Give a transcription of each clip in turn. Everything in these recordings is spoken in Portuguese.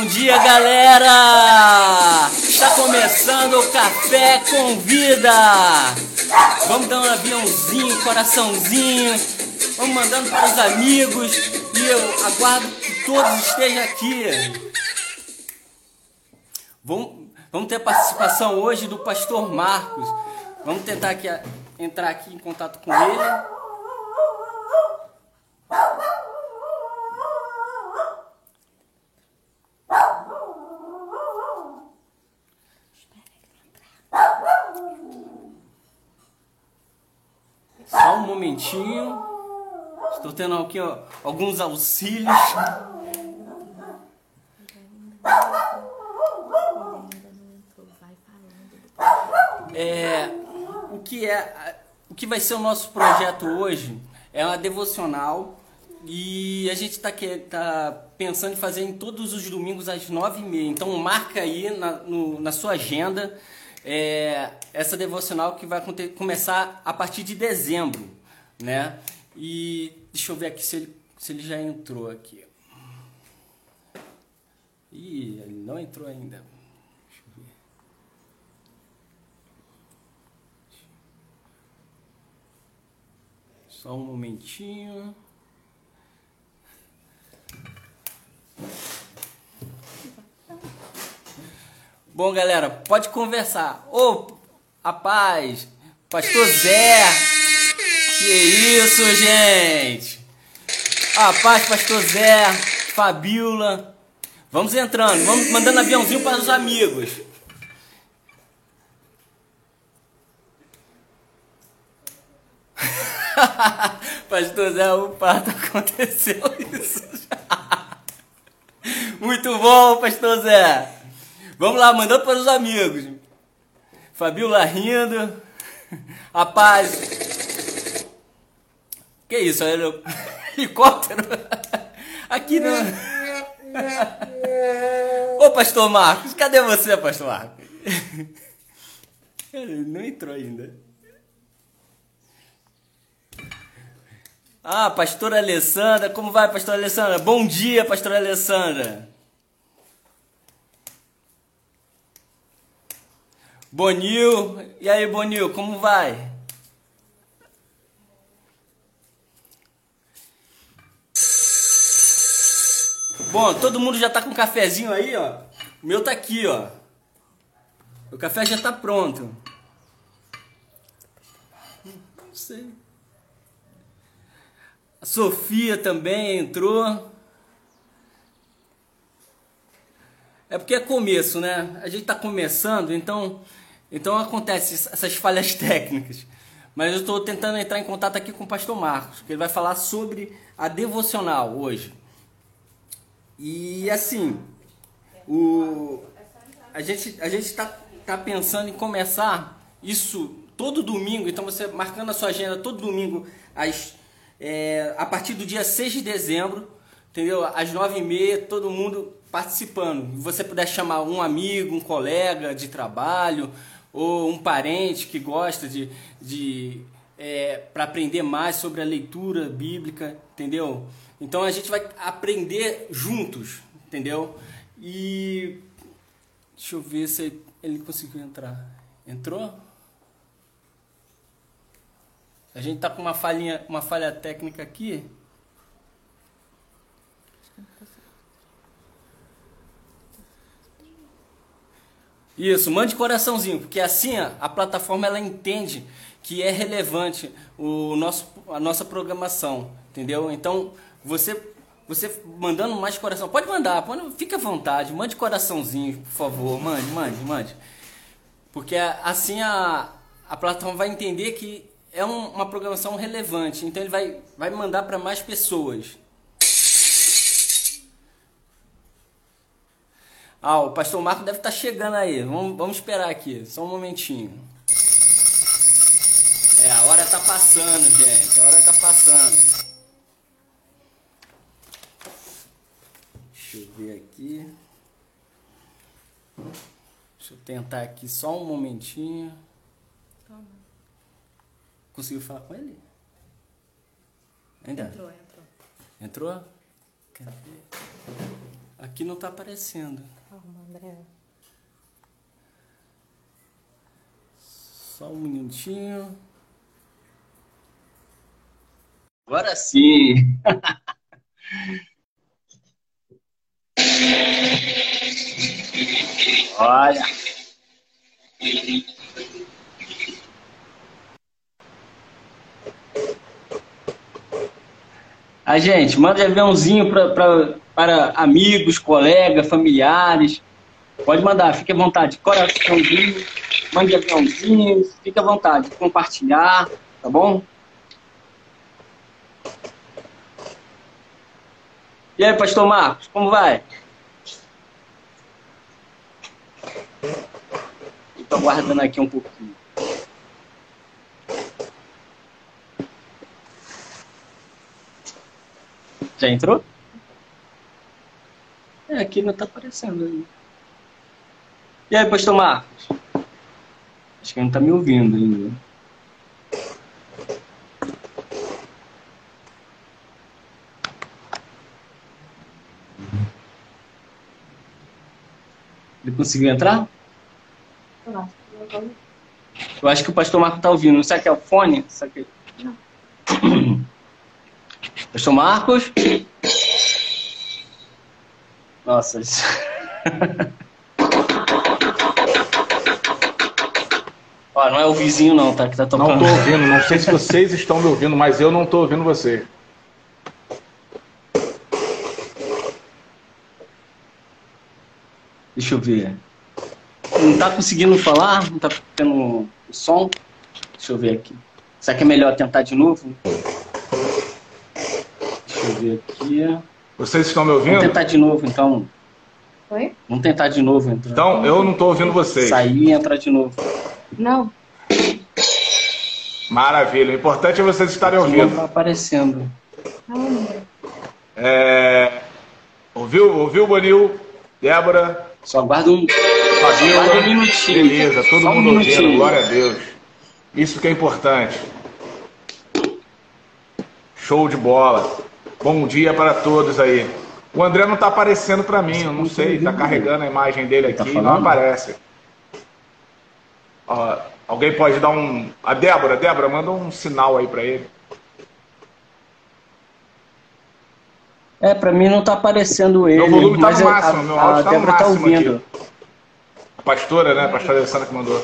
Bom dia, galera! Está começando o Café com Vida! Vamos dar um aviãozinho, coraçãozinho, vamos mandando para os amigos e eu aguardo que todos estejam aqui. Vamos, vamos ter a participação hoje do pastor Marcos. Vamos tentar aqui, entrar aqui em contato com ele. Estou tendo aqui ó, alguns auxílios. É, o que é o que vai ser o nosso projeto hoje é uma devocional e a gente está tá pensando em fazer em todos os domingos às nove e meia. Então marca aí na, no, na sua agenda é, essa devocional que vai começar a partir de dezembro, né? E deixa eu ver aqui se ele, se ele já entrou aqui. Ih, ele não entrou ainda. Deixa eu ver. Só um momentinho. Bom, galera, pode conversar. Ô, rapaz, pastor Zé. Que isso, gente. A paz, pastor Zé, Fabiola. Vamos entrando, vamos mandando aviãozinho para os amigos. pastor Zé, o parto aconteceu isso já. Muito bom, pastor Zé. Vamos lá, mandando para os amigos. Fabiola rindo. Rapaz. Que isso? É helicóptero? Aqui não. Ô, pastor Marcos, cadê você, pastor Marcos? Ele não entrou ainda. Ah, pastora Alessandra, como vai, pastora Alessandra? Bom dia, pastora Alessandra. Bonil, e aí Bonil, como vai? Bom, todo mundo já tá com um cafezinho aí, ó. O meu tá aqui, ó. O café já tá pronto. Não sei. A Sofia também entrou. É porque é começo, né? A gente está começando, então, então acontece essas falhas técnicas. Mas eu estou tentando entrar em contato aqui com o pastor Marcos, que ele vai falar sobre a devocional hoje. E assim, o, a gente a gente está tá pensando em começar isso todo domingo, então você marcando a sua agenda todo domingo às, é, a partir do dia 6 de dezembro, entendeu? Às 9h30, todo mundo participando. Você puder chamar um amigo, um colega de trabalho ou um parente que gosta de, de é, para aprender mais sobre a leitura bíblica, entendeu? Então a gente vai aprender juntos, entendeu? E deixa eu ver se ele conseguiu entrar. Entrou? A gente tá com uma falhinha, uma falha técnica aqui. Isso, mande coraçãozinho, porque assim a plataforma ela entende que é relevante o nosso, a nossa programação, entendeu? Então, você você mandando mais coração, pode mandar, pode, fica à vontade, mande coraçãozinho, por favor, mande, mande, mande. Porque assim a, a plataforma vai entender que é um, uma programação relevante, então ele vai, vai mandar para mais pessoas, Ah, o pastor Marco deve estar tá chegando aí. Vamos, vamos esperar aqui, só um momentinho. É, a hora tá passando, gente. A hora tá passando. Deixa eu ver aqui. Deixa eu tentar aqui só um momentinho. Toma. Conseguiu falar com ele? Ainda? Entrou, entrou. Entrou? Cadê? Aqui não tá aparecendo. Calma, André. Só um minutinho. Agora sim. Olha. A gente, manda aviãozinho pra, pra, para amigos, colegas, familiares. Pode mandar, fique à vontade. Coraçãozinho, mande aviãozinho, fique à vontade. Compartilhar, tá bom? E aí, pastor Marcos, como vai? Estou aguardando aqui um pouquinho. Já entrou? É, aqui não tá aparecendo aí. E aí, pastor Marcos? Acho que não tá me ouvindo ainda. Ele conseguiu entrar? Eu acho que o pastor Marcos tá ouvindo. Será que é o fone? Será que... Não. Pastor Marcos? Nossa. Ó, não é o vizinho não, tá? Que tá tocando. Não tô ouvindo, não sei se vocês estão me ouvindo, mas eu não tô ouvindo você. Deixa eu ver. Não tá conseguindo falar? Não tá tendo o som? Deixa eu ver aqui. Será que é melhor tentar de novo? Deixa eu ver aqui. Vocês estão me ouvindo? Vamos tentar de novo, então. Oi? Vamos tentar de novo, então. Então, eu não tô ouvindo vocês. Sair e entrar de novo. Não. Maravilha. O importante é vocês estarem Não ouvindo. tá aparecendo. Não, André. É... Ouviu, ouviu, Bonil? Débora? Só aguarda um. Um minutinho. Beleza, todo Só um mundo ouvindo. Glória a Deus. Isso que é importante. Show de bola. Bom dia para todos aí. O André não tá aparecendo para mim, eu não sei. Tá carregando a imagem dele Tá aqui e não aparece. Ó, alguém pode dar um. A Débora, Débora, manda um sinal aí para ele. É, pra mim não tá aparecendo ele. Meu volume tá mas no a- máximo, meu a, áudio a tá no Débora tá máximo ouvindo. A pastora, né? A pastora Alessandra que mandou.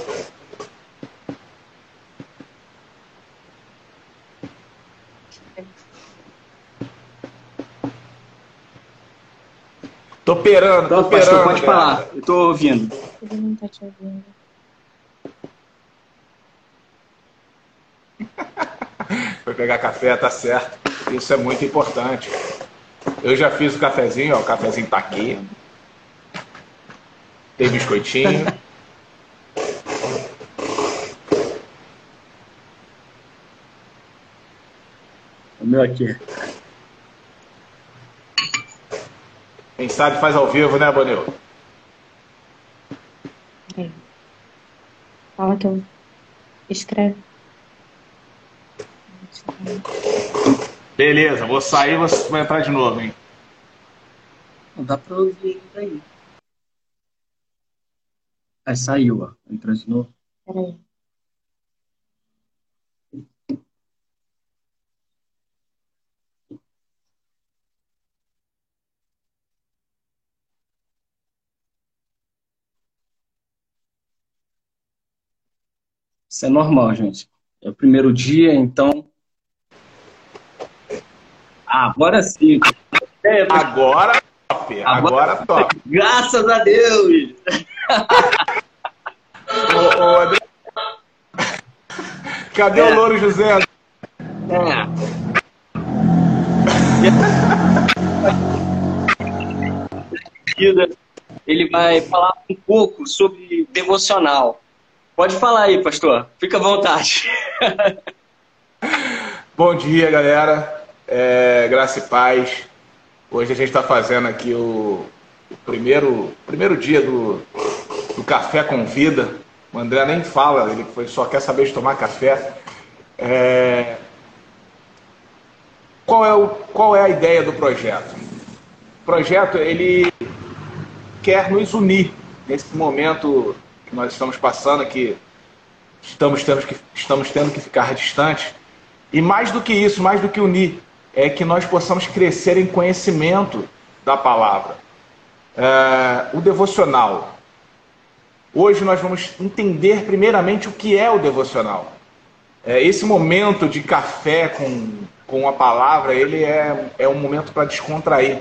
Tô operando, tô pastor, operando. pode falar. Eu tô ouvindo. Ele não tá te ouvindo. Foi pegar café, tá certo. Isso é muito importante. Eu já fiz o cafezinho, ó. O cafezinho tá aqui. Tem biscoitinho. O meu aqui. Quem sabe faz ao vivo, né, Bonil? É. Fala que eu. Escreve. Beleza, vou sair, você vai entrar de novo, hein? Não dá pra ouvir ainda aí. Aí saiu, ó. Entrou de novo. Peraí. Isso é normal, gente. É o primeiro dia, então. Ah, agora sim. É, mas- Agora top, agora top. Graças a Deus! Ô, ô, André... Cadê o Louro José? É. Ele vai falar um pouco sobre devocional. Pode falar aí, pastor. Fica à vontade. Bom dia, galera. É, graça e paz. Hoje a gente está fazendo aqui o, o primeiro, primeiro dia do, do Café com Vida. O André nem fala, ele só quer saber de tomar café. É, qual, é o, qual é a ideia do projeto? projeto ele quer nos unir nesse momento que nós estamos passando, que estamos tendo que, estamos tendo que ficar distantes. E mais do que isso, mais do que unir, é que nós possamos crescer em conhecimento da palavra. É, o devocional. Hoje nós vamos entender primeiramente o que é o devocional. É, esse momento de café com, com a palavra, ele é, é um momento para descontrair,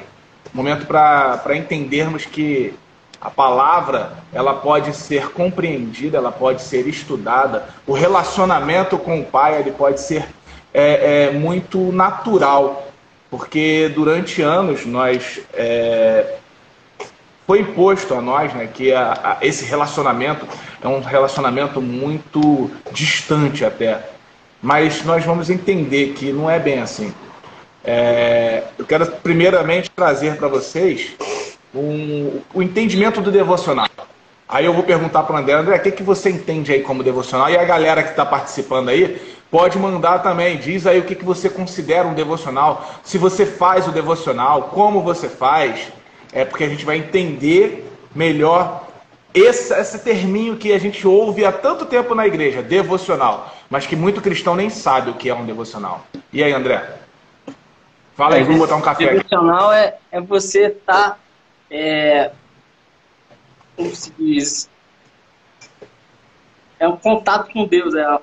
momento para entendermos que a palavra ela pode ser compreendida, ela pode ser estudada. O relacionamento com o Pai ele pode ser é, é muito natural, porque durante anos nós é, foi imposto a nós né, que a, a, esse relacionamento é um relacionamento muito distante até. Mas nós vamos entender que não é bem assim. É, eu quero primeiramente trazer para vocês um, o entendimento do devocional. Aí eu vou perguntar para o André, André, o que, que você entende aí como devocional? E a galera que está participando aí pode mandar também. Diz aí o que, que você considera um devocional, se você faz o devocional, como você faz. É porque a gente vai entender melhor esse, esse terminho que a gente ouve há tanto tempo na igreja, devocional, mas que muito cristão nem sabe o que é um devocional. E aí, André? Fala aí, vamos botar um café. Devocional é, é você estar tá é, como se diz, é um contato com Deus, é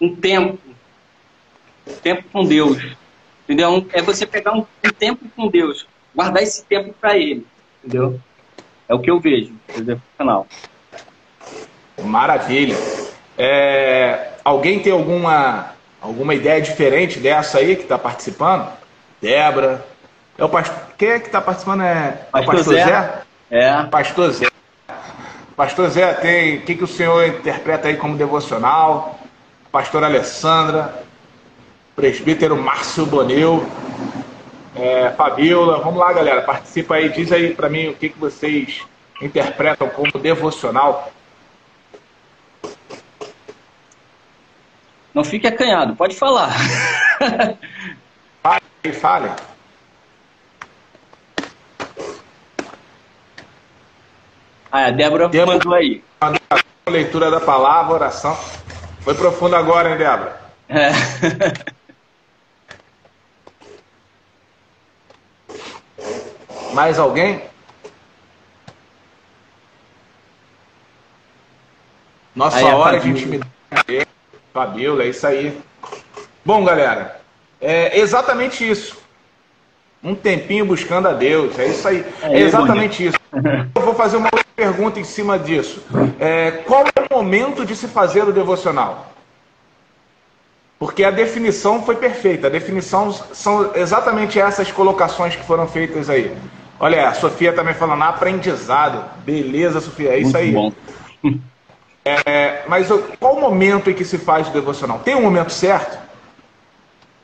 um tempo, um tempo com Deus, entendeu? É você pegar um, um tempo com Deus, guardar esse tempo para Ele, entendeu? É o que eu vejo, no canal. Maravilha. É, alguém tem alguma alguma ideia diferente dessa aí que está participando? Débora, é o pastor. Quem é que está participando? É pastor, o pastor Zé? Zé? É. Pastor Zé. Pastor Zé, tem. O que, que o senhor interpreta aí como devocional? Pastor Alessandra, presbítero Márcio Boneu, é, Fabiola. Vamos lá, galera. Participa aí. Diz aí para mim o que, que vocês interpretam como devocional. Não fique acanhado, pode falar. fale, fale. Ah, a Débora, Débora mandou aí. A leitura da palavra, oração. Foi profundo agora, hein, Débora? É. Mais alguém? Nossa aí, hora de intimidade. Fabiola, é isso aí. Bom, galera, é exatamente isso um tempinho buscando a Deus. É isso aí. É, é exatamente isso. Eu vou fazer uma outra pergunta em cima disso. É, qual é o momento de se fazer o devocional? Porque a definição foi perfeita. A definição são exatamente essas colocações que foram feitas aí. Olha, a Sofia também falando aprendizado. Beleza, Sofia, é isso Muito aí. Bom. É, mas qual o momento em que se faz o devocional? Tem um momento certo?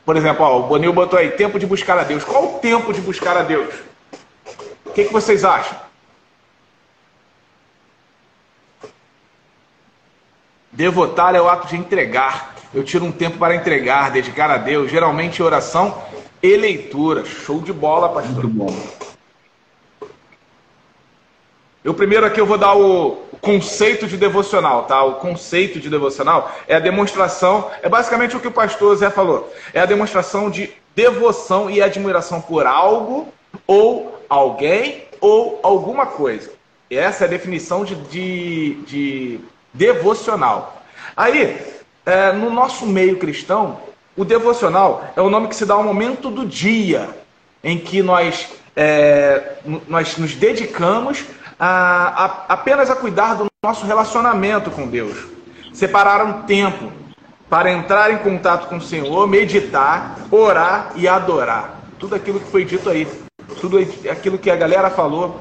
Por exemplo, ó, o Bonil botou aí, tempo de buscar a Deus. Qual o tempo de buscar a Deus? O que, que vocês acham? Devotar é o ato de entregar. Eu tiro um tempo para entregar, dedicar a Deus, geralmente oração e leitura. Show de bola, pastor. Muito bom. Eu primeiro aqui eu vou dar o conceito de devocional, tá? O conceito de devocional é a demonstração, é basicamente o que o pastor Zé falou. É a demonstração de devoção e admiração por algo ou alguém ou alguma coisa. Essa é a definição de, de, de devocional. Aí, é, no nosso meio cristão, o devocional é o nome que se dá ao momento do dia em que nós, é, nós nos dedicamos a, a, apenas a cuidar do nosso relacionamento com Deus. Separar um tempo para entrar em contato com o Senhor, meditar, orar e adorar. Tudo aquilo que foi dito aí. Tudo aquilo que a galera falou.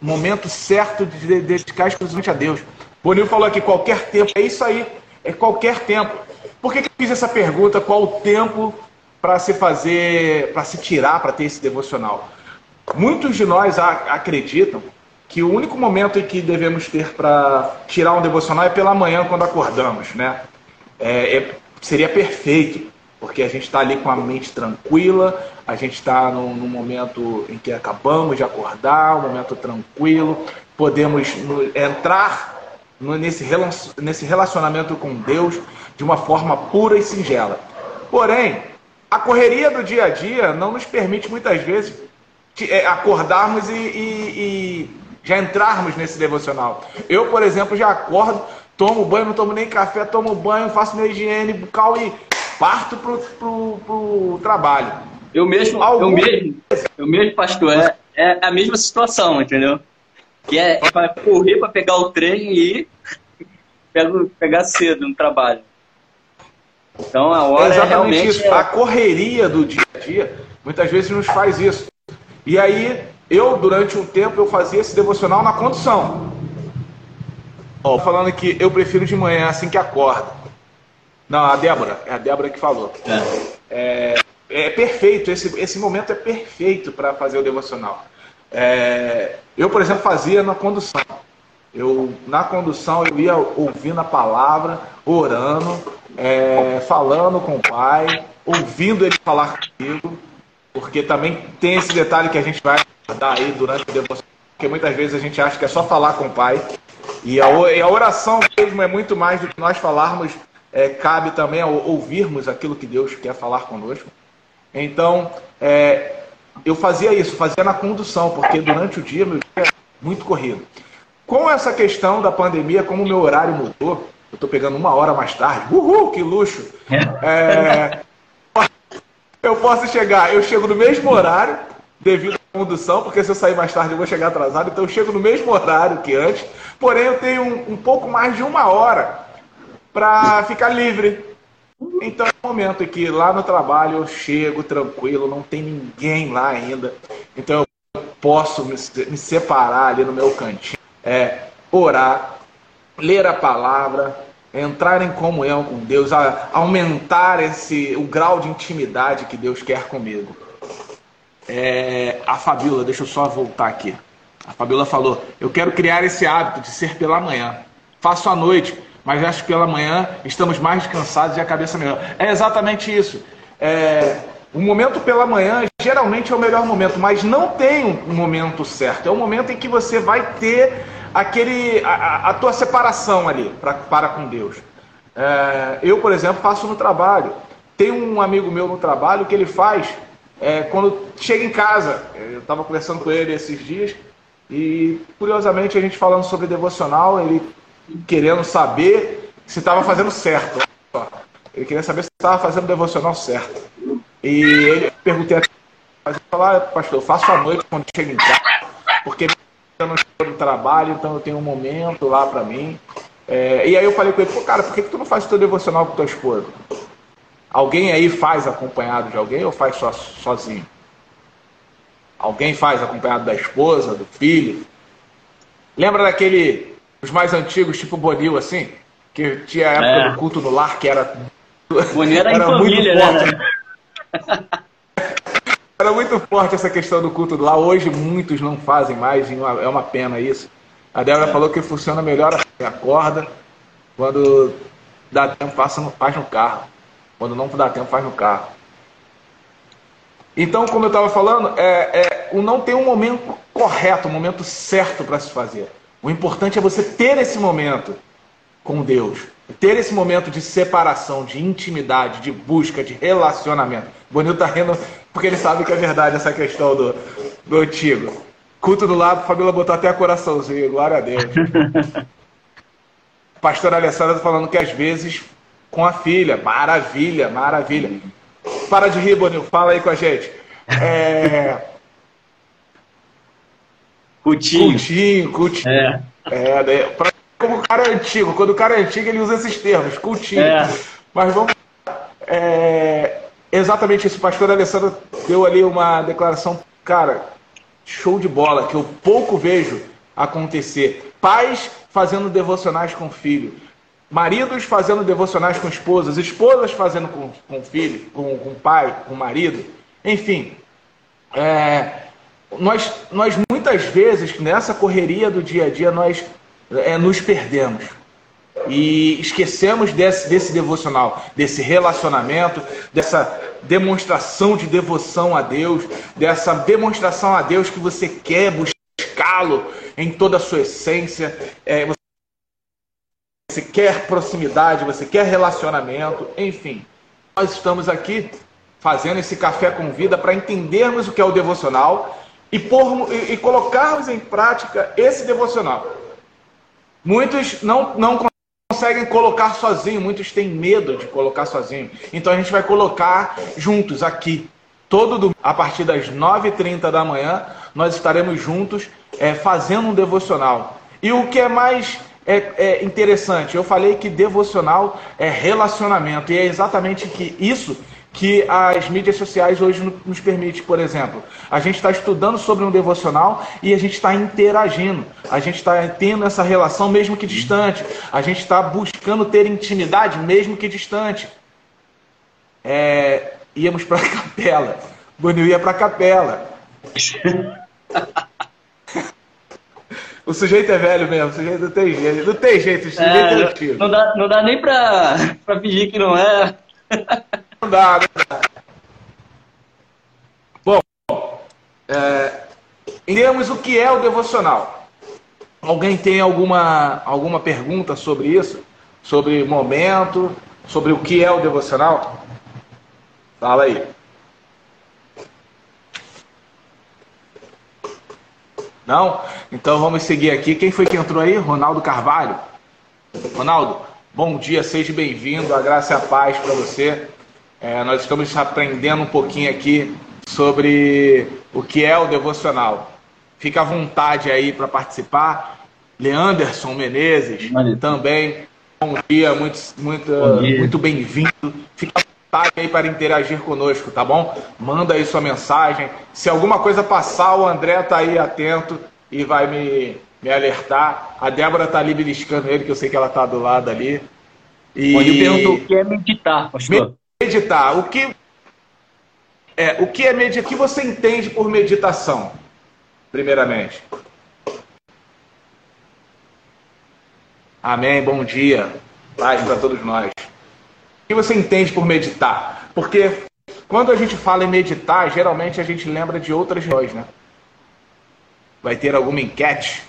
Momento certo de dedicar exclusivamente a Deus. Bonil falou aqui, qualquer tempo. É isso aí. É qualquer tempo. Por que, que eu fiz essa pergunta? Qual o tempo para se fazer, para se tirar, para ter esse devocional? Muitos de nós acreditam que o único momento em que devemos ter para tirar um devocional é pela manhã quando acordamos, né? É, é, seria perfeito. porque a gente está ali com a mente tranquila, a gente está num, num, momento em que acabamos de acordar, um momento tranquilo, podemos no, entrar no, nesse, nesse relacionamento com Deus de uma forma pura e singela. Porém, a correria do dia a dia não nos permite muitas vezes é, acordarmos e, e, e já entrarmos nesse devocional. Eu, por exemplo, já acordo, tomo banho, não tomo nem café, tomo banho, faço minha higiene bucal e parto pro, pro, pro trabalho. Eu mesmo, Algum... eu mesmo, eu mesmo, pastor, é, é a mesma situação, entendeu? Que é, é para correr para pegar o trem e pego, pegar cedo no trabalho. Então a hora é exatamente é isso. É... A correria do dia a dia muitas vezes nos faz isso. E aí eu durante um tempo eu fazia esse devocional na condução. Ó, falando que eu prefiro de manhã assim que acorda. Não, a Débora, é a Débora que falou. É, é, é perfeito, esse, esse momento é perfeito para fazer o devocional. É, eu, por exemplo, fazia na condução. Eu, na condução, eu ia ouvindo a palavra, orando, é, falando com o Pai, ouvindo Ele falar comigo, porque também tem esse detalhe que a gente vai dar aí durante o devocional, porque muitas vezes a gente acha que é só falar com o Pai, e a, e a oração mesmo é muito mais do que nós falarmos é, cabe também ouvirmos aquilo que Deus quer falar conosco. Então, é, eu fazia isso, fazia na condução, porque durante o dia meu dia é muito corrido. Com essa questão da pandemia, como o meu horário mudou, eu estou pegando uma hora mais tarde, uhul, que luxo! É, eu posso chegar, eu chego no mesmo horário, devido condução, porque se eu sair mais tarde eu vou chegar atrasado, então eu chego no mesmo horário que antes, porém eu tenho um, um pouco mais de uma hora para ficar livre. Então é um momento que lá no trabalho eu chego tranquilo, não tem ninguém lá ainda. Então eu posso me, me separar ali no meu cantinho, é, orar, ler a palavra, entrar em comunhão com Deus, a, aumentar esse o grau de intimidade que Deus quer comigo. É, a Fabíola, deixa eu só voltar aqui. A Fabíola falou: Eu quero criar esse hábito de ser pela manhã. Faço à noite mas acho que pela manhã estamos mais descansados e a cabeça melhor. É exatamente isso. É, o momento pela manhã geralmente é o melhor momento, mas não tem um momento certo. É o momento em que você vai ter aquele a, a tua separação ali pra, para com Deus. É, eu, por exemplo, faço no trabalho. Tem um amigo meu no trabalho que ele faz é, quando chega em casa. Eu estava conversando com ele esses dias e, curiosamente, a gente falando sobre devocional, ele querendo saber se estava fazendo certo. Ele queria saber se estava fazendo devocional certo. E ele perguntei mas falar, ah, pastor, eu faço à noite quando chego em casa, porque eu não estou no trabalho, então eu tenho um momento lá para mim. É, e aí eu falei com ele, pô, cara, por que, que tu não faz o teu devocional com tua esposa? Alguém aí faz acompanhado de alguém ou faz só, sozinho? Alguém faz acompanhado da esposa, do filho? Lembra daquele os mais antigos, tipo Bonil, assim, que tinha a época é. do culto no lar, que era. Bonil era, era família, muito forte. Né? era muito forte essa questão do culto do lar. Hoje muitos não fazem mais, e é uma pena isso. A Débora é. falou que funciona melhor assim, acorda, quando dá tempo, passa no, faz no carro. Quando não dá tempo, faz no carro. Então, como eu estava falando, é, é, o não tem um momento correto, um momento certo para se fazer. O importante é você ter esse momento com Deus, ter esse momento de separação, de intimidade, de busca, de relacionamento. O Bonito tá rindo porque ele sabe que é verdade essa questão do, do antigo. Culto do lado, Fabíola botou até coraçãozinho, glória a Deus. Pastor Alessandro falando que às vezes com a filha, maravilha, maravilha. Para de rir, Bonil, fala aí com a gente. É... Cutinho. Cutinho, cutinho. É. é daí, pra, como o cara é antigo, quando o cara é antigo, ele usa esses termos, cutinho. É. Mas vamos. É, exatamente isso. O pastor Alessandro deu ali uma declaração, cara, show de bola, que eu pouco vejo acontecer. Pais fazendo devocionais com filho. Maridos fazendo devocionais com esposas, esposas fazendo com, com filho, com, com pai, com marido. Enfim, é, nós, nós muitas vezes, nessa correria do dia a dia, nós é, nos perdemos. e esquecemos desse, desse devocional, desse relacionamento, dessa demonstração de devoção a Deus, dessa demonstração a Deus que você quer buscá-lo em toda a sua essência. É, você quer proximidade, você quer relacionamento, enfim. Nós estamos aqui fazendo esse café com vida para entendermos o que é o devocional e, por, e, e colocarmos em prática esse devocional. Muitos não, não conseguem colocar sozinho, muitos têm medo de colocar sozinho. Então a gente vai colocar juntos aqui. Todo domingo, a partir das 9h30 da manhã, nós estaremos juntos é, fazendo um devocional. E o que é mais é, é, interessante, eu falei que devocional é relacionamento, e é exatamente que isso que as mídias sociais hoje nos permite, por exemplo. A gente está estudando sobre um devocional e a gente está interagindo. A gente está tendo essa relação mesmo que distante. A gente está buscando ter intimidade mesmo que distante. É, íamos para a capela. Bonil ia para a capela. O sujeito é velho mesmo, o sujeito não tem jeito, não tem jeito, o sujeito é, é antigo. Não dá, não dá nem para fingir que não é. Não dá, não dá. Bom, é, o que é o devocional. Alguém tem alguma, alguma pergunta sobre isso? Sobre momento? Sobre o que é o devocional? Fala aí. Não? Então vamos seguir aqui. Quem foi que entrou aí? Ronaldo Carvalho. Ronaldo, bom dia, seja bem-vindo. A graça e a paz para você. É, nós estamos aprendendo um pouquinho aqui sobre o que é o devocional. Fica à vontade aí para participar. Leanderson Menezes também. Bom dia, muito, muito, muito bem-vindo. Fica à aí para interagir conosco, tá bom? Manda aí sua mensagem. Se alguma coisa passar, o André tá aí atento e vai me, me alertar. A Débora tá ali beliscando ele, que eu sei que ela tá do lado ali. E... Pode perguntou o que é meditar, pastor. Meditar. O que é, o que é meditar? O que você entende por meditação? Primeiramente. Amém. Bom dia. Paz para todos nós. O que você entende por meditar? Porque quando a gente fala em meditar, geralmente a gente lembra de outras regiões, né? Vai ter alguma enquete?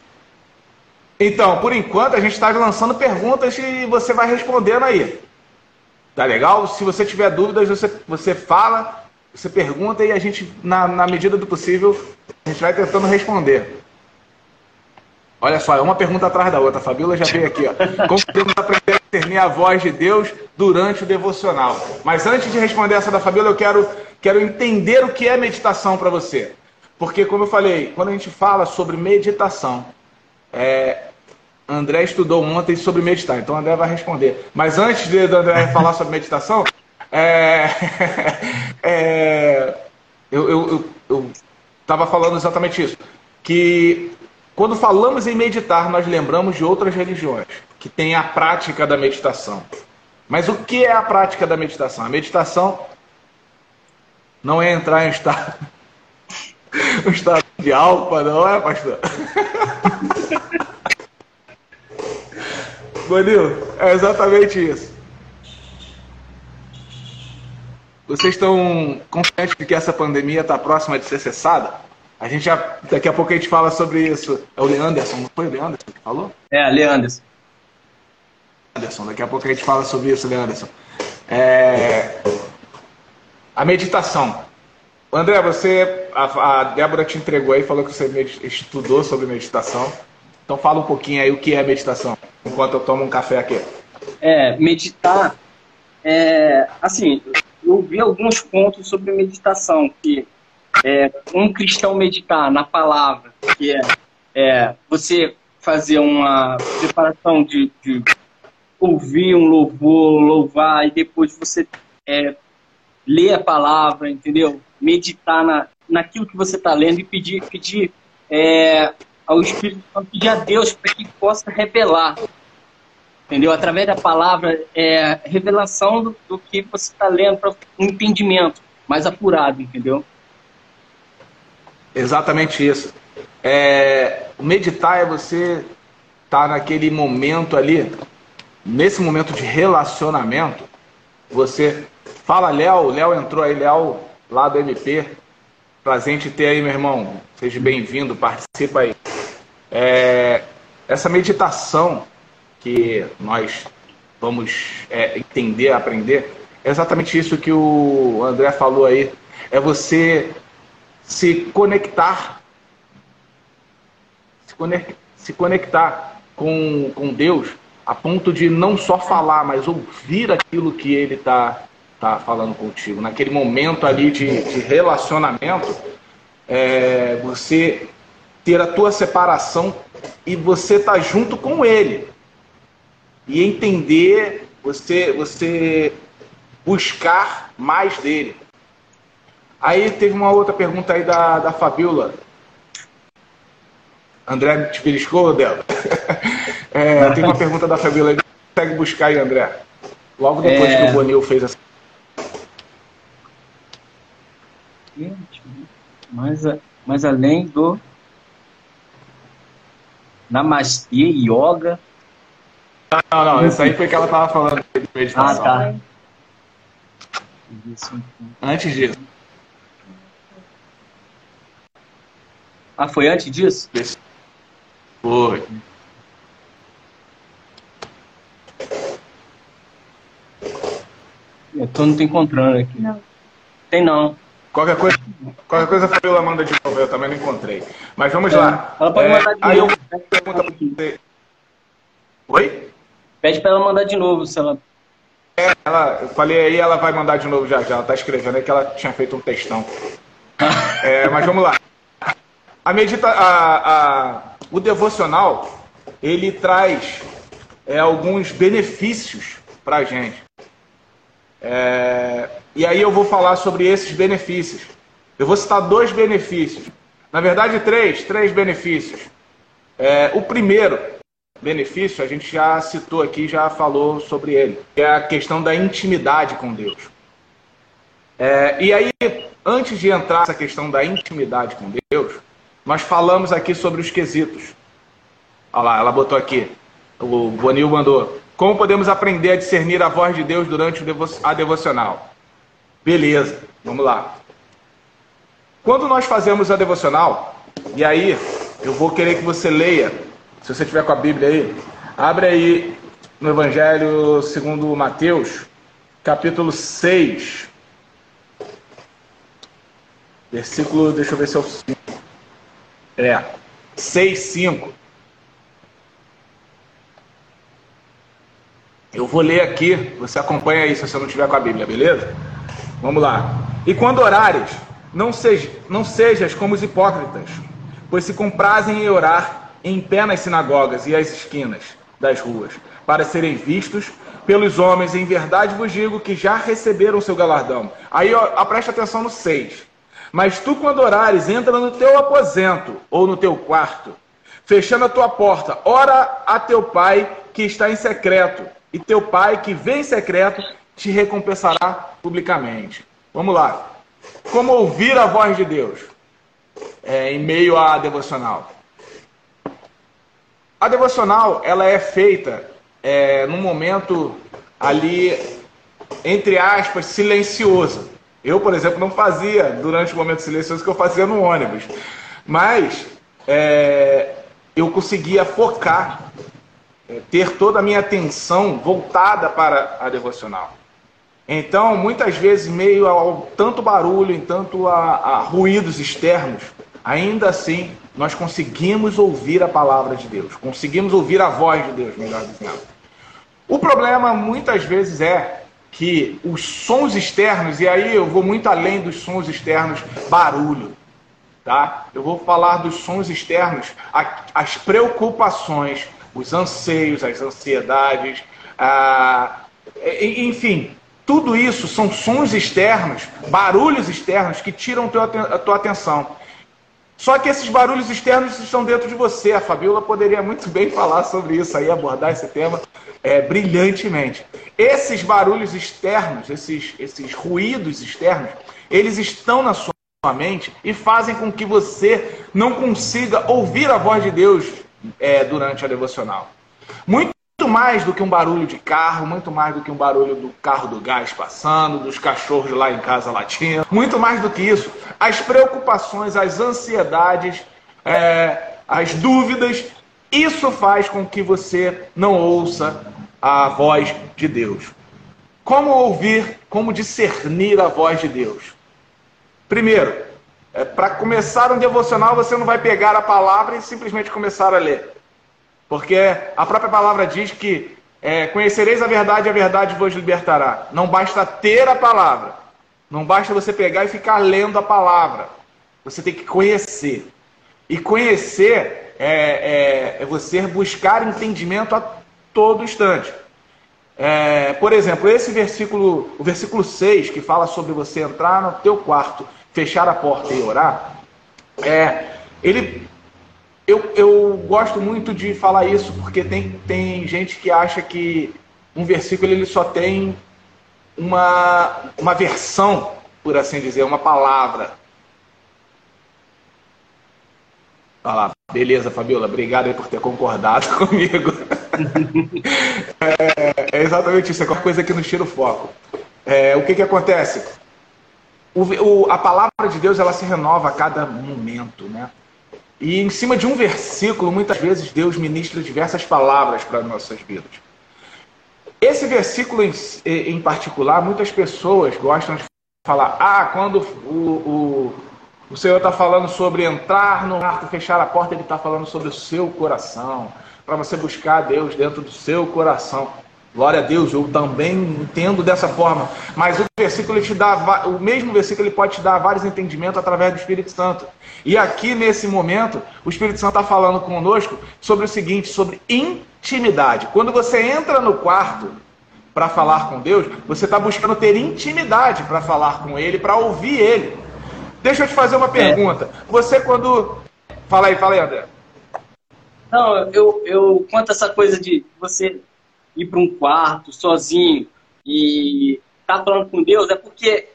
Então, por enquanto, a gente está lançando perguntas e você vai respondendo aí. Tá legal? Se você tiver dúvidas, você, você fala, você pergunta e a gente, na, na medida do possível, a gente vai tentando responder. Olha só, é uma pergunta atrás da outra. A Fabíola já veio aqui. Ó. Como podemos aprender a discernir a voz de Deus durante o devocional? Mas antes de responder essa da Fabíola, eu quero, quero entender o que é meditação para você. Porque, como eu falei, quando a gente fala sobre meditação, é, André estudou ontem sobre meditar, então André vai responder. Mas antes de André falar sobre meditação, é, é, eu estava falando exatamente isso. Que quando falamos em meditar, nós lembramos de outras religiões que têm a prática da meditação. Mas o que é a prática da meditação? A meditação não é entrar em estado, um estado de alfa, não é, pastor? Bonil, é exatamente isso. Vocês estão confiantes de que essa pandemia está próxima de ser cessada? A gente já, daqui a pouco a gente fala sobre isso. É o Leanderson, não foi o Leanderson que falou? É, Leanderson. Leanderson, daqui a pouco a gente fala sobre isso, Leanderson. É... A meditação. André, você, a, a Débora te entregou aí, falou que você estudou sobre meditação. Então fala um pouquinho aí o que é meditação, enquanto eu tomo um café aqui. É, meditar, é, assim, eu vi alguns pontos sobre meditação, que é, um cristão meditar na palavra, que é, é você fazer uma preparação de, de, ouvir um louvor, louvar, e depois você é, ler a palavra, entendeu? Meditar na, naquilo que você está lendo e pedir, pedir é, ao Espírito Santo, pedir a Deus para que possa revelar, entendeu? Através da palavra, é, revelação do, do que você está lendo para um entendimento mais apurado, entendeu? Exatamente isso. É, meditar é você estar tá naquele momento ali nesse momento de relacionamento, você fala, Léo, Léo entrou aí, Léo, lá do MP. Prazer em te ter aí, meu irmão. Seja bem-vindo, participa aí. É, essa meditação que nós vamos é, entender, aprender, é exatamente isso que o André falou aí. É você se conectar, se, conectar, com, com Deus a ponto de não só falar, mas ouvir aquilo que Ele está tá falando contigo. Naquele momento ali de, de relacionamento, é, você ter a tua separação e você tá junto com Ele e entender, você, você buscar mais dele. Aí teve uma outra pergunta aí da, da Fabiola. André te beliscou, Del? é, tem uma pergunta da Fabiola aí. Consegue buscar aí, André? Logo depois é... que o Bonil fez essa. Mas, mas além do Namastê Yoga. Não, não, isso aí foi que ela estava falando de meditação. Ah, tá. Antes disso. Ah, foi antes disso? Foi. Eu tô não tô encontrando aqui. Não. Tem não. Qualquer coisa, qualquer coisa a Fabiola manda de novo, eu também não encontrei. Mas vamos é. lá. Ela pode é, mandar de aí novo. Eu pergunta pra você. Oi? Pede para ela mandar de novo, se ela é, ela, eu falei aí, ela vai mandar de novo já já. Ela tá escrevendo aí que ela tinha feito um textão. É, mas vamos lá. A medita, a, a, o devocional, ele traz é, alguns benefícios para a gente. É, e aí eu vou falar sobre esses benefícios. Eu vou citar dois benefícios. Na verdade, três, três benefícios. É, o primeiro benefício, a gente já citou aqui, já falou sobre ele, que é a questão da intimidade com Deus. É, e aí, antes de entrar nessa questão da intimidade com Deus, nós falamos aqui sobre os quesitos. Olha lá, ela botou aqui, o Bonil mandou. Como podemos aprender a discernir a voz de Deus durante a devocional? Beleza, vamos lá. Quando nós fazemos a devocional, e aí eu vou querer que você leia se você tiver com a Bíblia aí, abre aí no Evangelho segundo Mateus, capítulo 6. Versículo, deixa eu ver se. É, 6, 5. Eu vou ler aqui, você acompanha aí se você não tiver com a Bíblia, beleza? Vamos lá. E quando orares, não, seja, não sejas como os hipócritas, pois se comprazem em orar em pé nas sinagogas e às esquinas das ruas, para serem vistos pelos homens. Em verdade vos digo que já receberam o seu galardão. Aí ó, presta atenção no 6. Mas tu, quando orares, entra no teu aposento ou no teu quarto, fechando a tua porta, ora a teu pai que está em secreto, e teu pai que vem em secreto te recompensará publicamente. Vamos lá. Como ouvir a voz de Deus é, em meio à devocional? A devocional ela é feita é, num momento ali, entre aspas, silencioso. Eu, por exemplo, não fazia durante o momento silencioso que eu fazia no ônibus. Mas é, eu conseguia focar, é, ter toda a minha atenção voltada para a devocional. Então, muitas vezes, meio ao tanto barulho, em tanto a, a ruídos externos, ainda assim nós conseguimos ouvir a palavra de Deus, conseguimos ouvir a voz de Deus, melhor dizendo. O problema muitas vezes é que os sons externos, e aí eu vou muito além dos sons externos, barulho, tá? Eu vou falar dos sons externos, as preocupações, os anseios, as ansiedades, a... enfim, tudo isso são sons externos, barulhos externos que tiram a tua atenção. Só que esses barulhos externos estão dentro de você. A Fabiola poderia muito bem falar sobre isso aí, abordar esse tema é, brilhantemente. Esses barulhos externos, esses, esses ruídos externos, eles estão na sua mente e fazem com que você não consiga ouvir a voz de Deus é, durante a devocional. Muito mais do que um barulho de carro, muito mais do que um barulho do carro do gás passando, dos cachorros lá em casa latindo, muito mais do que isso, as preocupações, as ansiedades, é, as dúvidas, isso faz com que você não ouça a voz de Deus. Como ouvir, como discernir a voz de Deus? Primeiro, é, para começar um devocional, você não vai pegar a palavra e simplesmente começar a ler. Porque a própria palavra diz que é, conhecereis a verdade e a verdade vos libertará. Não basta ter a palavra. Não basta você pegar e ficar lendo a palavra. Você tem que conhecer. E conhecer é, é, é você buscar entendimento a todo instante. É, por exemplo, esse versículo, o versículo 6, que fala sobre você entrar no teu quarto, fechar a porta e orar, é, ele, eu, eu gosto muito de falar isso porque tem, tem gente que acha que um versículo ele só tem uma, uma versão, por assim dizer, uma palavra. Lá, beleza, Fabiola, obrigado por ter concordado comigo. é, é, exatamente isso, é qualquer coisa que nos tira o foco. É, o que, que acontece? O, o, a palavra de Deus ela se renova a cada momento, né? E em cima de um versículo, muitas vezes Deus ministra diversas palavras para nossas vidas. Esse versículo em, em particular, muitas pessoas gostam de falar: ah, quando o, o, o Senhor está falando sobre entrar no quarto, fechar a porta, Ele está falando sobre o seu coração, para você buscar Deus dentro do seu coração. Glória a Deus, eu também entendo dessa forma. Mas o versículo te dá, o mesmo versículo ele pode te dar vários entendimentos através do Espírito Santo. E aqui nesse momento, o Espírito Santo está falando conosco sobre o seguinte, sobre intimidade. Quando você entra no quarto para falar com Deus, você está buscando ter intimidade para falar com Ele, para ouvir Ele. Deixa eu te fazer uma é. pergunta. Você quando. Fala aí, fala aí, André. Não, eu, eu conto essa coisa de você ir para um quarto sozinho e estar tá falando com Deus, é porque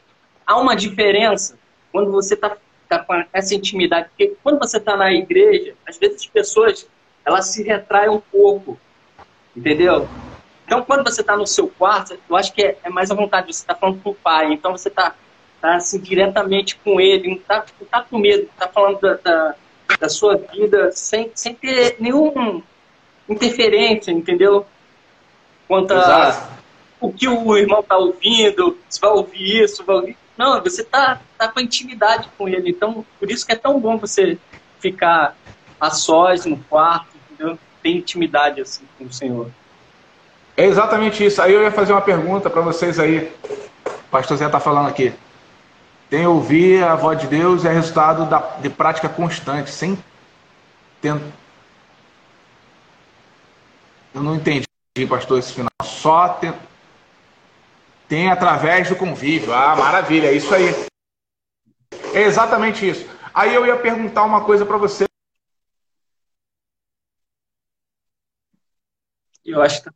há uma diferença quando você está tá com essa intimidade. Porque quando você está na igreja, às vezes as pessoas elas se retraem um pouco, entendeu? Então, quando você está no seu quarto, eu acho que é, é mais a vontade, você está falando com o pai, então você está tá, assim, diretamente com ele, não está tá com medo, está falando da, da, da, sua vida sem, sem ter nenhuma interferência, entendeu? Quanto a o que o irmão está ouvindo, se vai ouvir isso, vai ouvir. Não, você está tá com intimidade com ele. Então, por isso que é tão bom você ficar a sós no quarto, entendeu? Ter intimidade assim com o Senhor. É exatamente isso. Aí eu ia fazer uma pergunta para vocês aí. O pastor Zé está falando aqui. Tem ouvir a voz de Deus é resultado da, de prática constante, sem tentar. Eu não entendi, pastor, esse final. Só tem, tem através do convívio. Ah, maravilha, é isso aí. É exatamente isso. Aí eu ia perguntar uma coisa para você. Eu acho que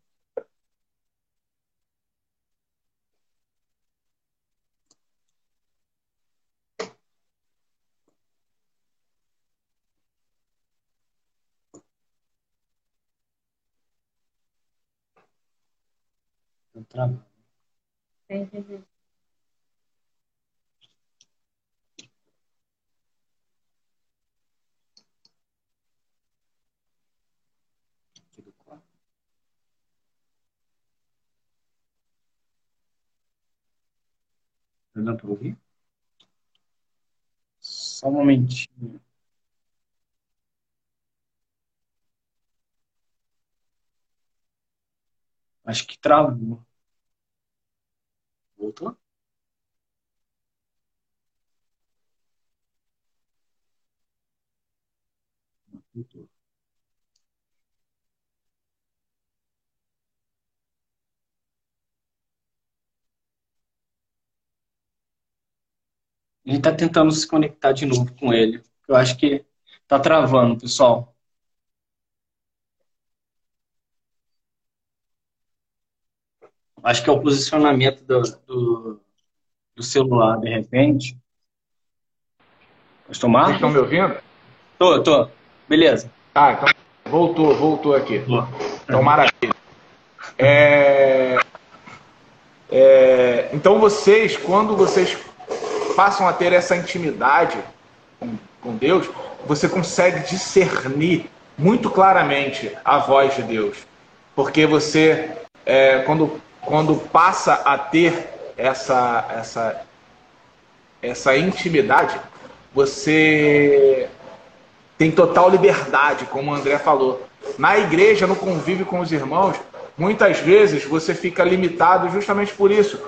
travando. Entendi. Não para ouvir? Só um momentinho. Acho que travou. Voltou? Voltou. Gente está tentando se conectar de novo com ele. Eu acho que está travando, pessoal. Acho que é o posicionamento do, do, do celular, de repente. Pastor Marcos? Vocês estão me ouvindo? Tô, tô. Beleza. Ah, então voltou, voltou aqui. Tô. Então, maravilha. É, é, então vocês, quando vocês passam a ter essa intimidade com, com Deus, você consegue discernir muito claramente a voz de Deus. Porque você, é, quando, quando passa a ter essa, essa, essa intimidade, você tem total liberdade, como o André falou. Na igreja, no convívio com os irmãos, muitas vezes você fica limitado justamente por isso.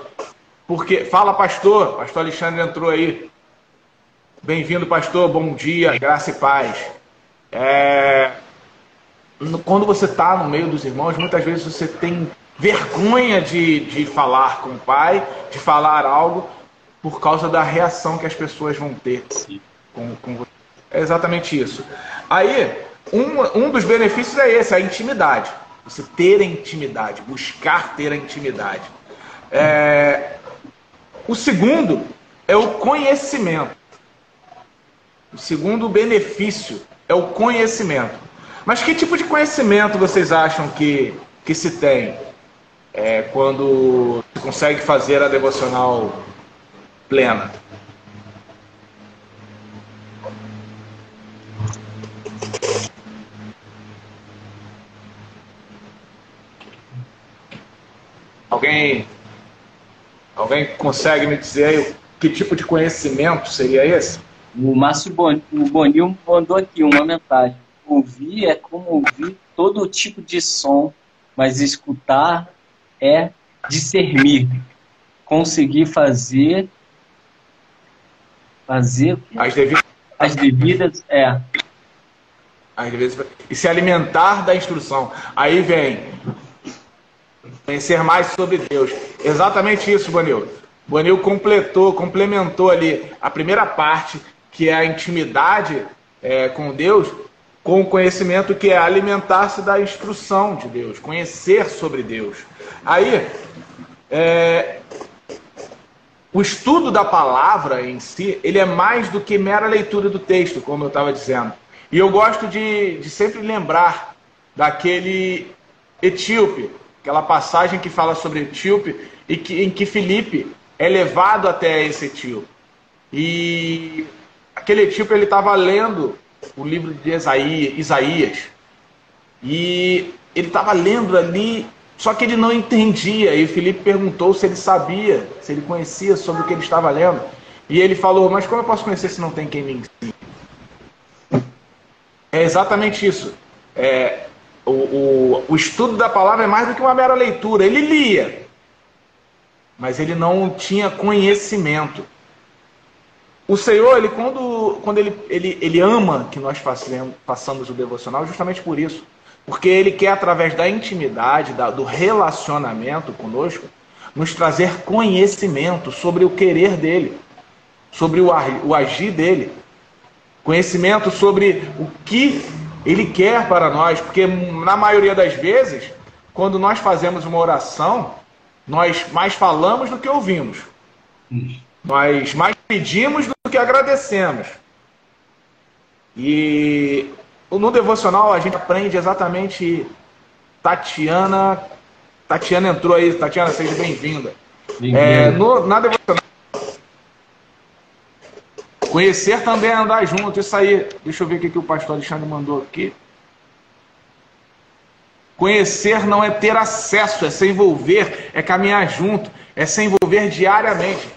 Porque, fala pastor, pastor Alexandre entrou aí. Bem-vindo, pastor, bom dia, graça e paz. É... Quando você está no meio dos irmãos, muitas vezes você tem vergonha de, de falar com o pai, de falar algo, por causa da reação que as pessoas vão ter com, com você. É exatamente isso. Aí, um, um dos benefícios é esse, a intimidade. Você ter a intimidade, buscar ter a intimidade. É... O segundo é o conhecimento. O segundo benefício é o conhecimento. Mas que tipo de conhecimento vocês acham que, que se tem é, quando se consegue fazer a devocional plena? Alguém, alguém consegue me dizer que tipo de conhecimento seria esse? O Márcio Bon, o Bonil mandou aqui uma mensagem. Ouvir é como ouvir todo tipo de som, mas escutar é discernir, conseguir fazer fazer as devidas, as devidas é as devidas e se alimentar da instrução. Aí vem Conhecer mais sobre Deus. Exatamente isso, Bonil. Bonil completou, complementou ali a primeira parte, que é a intimidade é, com Deus, com o conhecimento que é alimentar-se da instrução de Deus, conhecer sobre Deus. Aí, é, o estudo da palavra em si, ele é mais do que mera leitura do texto, como eu estava dizendo. E eu gosto de, de sempre lembrar daquele etíope aquela passagem que fala sobre etíope e que, em que Filipe é levado até esse etíope. E aquele etíope ele estava lendo o livro de Isaías e ele estava lendo ali, só que ele não entendia. E Filipe perguntou se ele sabia, se ele conhecia sobre o que ele estava lendo. E ele falou: Mas como eu posso conhecer se não tem quem me ensine? É exatamente isso. É, o, o, o estudo da palavra é mais do que uma mera leitura. Ele lia, mas ele não tinha conhecimento. O Senhor, ele, quando, quando ele, ele, ele ama que nós façamos, façamos o devocional, justamente por isso. Porque ele quer, através da intimidade, da, do relacionamento conosco, nos trazer conhecimento sobre o querer dele, sobre o, o agir dele, conhecimento sobre o que ele quer para nós, porque na maioria das vezes, quando nós fazemos uma oração, nós mais falamos do que ouvimos. Nós mais pedimos do que agradecemos. E no devocional a gente aprende exatamente. Tatiana. Tatiana entrou aí. Tatiana, seja bem-vinda. Bem é, na devocional. Conhecer também é andar junto. Isso aí, deixa eu ver o que, que o pastor Alexandre mandou aqui. Conhecer não é ter acesso, é se envolver, é caminhar junto, é se envolver diariamente.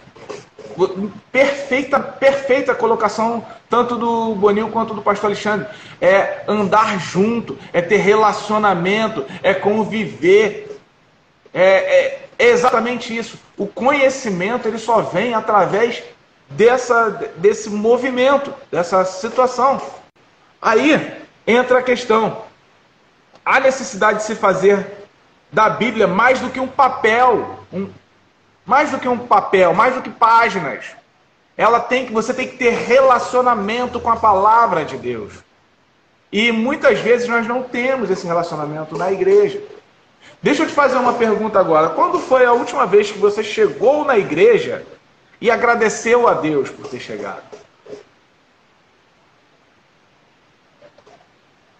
Perfeita, perfeita colocação, tanto do Bonil quanto do pastor Alexandre. É andar junto, é ter relacionamento, é conviver. É, é, é exatamente isso. O conhecimento ele só vem através dessa, desse movimento, dessa situação. Aí entra a questão: há necessidade de se fazer da Bíblia mais do que um papel, um, mais do que um papel, mais do que páginas. Ela tem que, você tem que ter relacionamento com a palavra de Deus. E muitas vezes nós não temos esse relacionamento na igreja. Deixa eu te fazer uma pergunta agora. Quando foi a última vez que você chegou na igreja e agradeceu a Deus por ter chegado.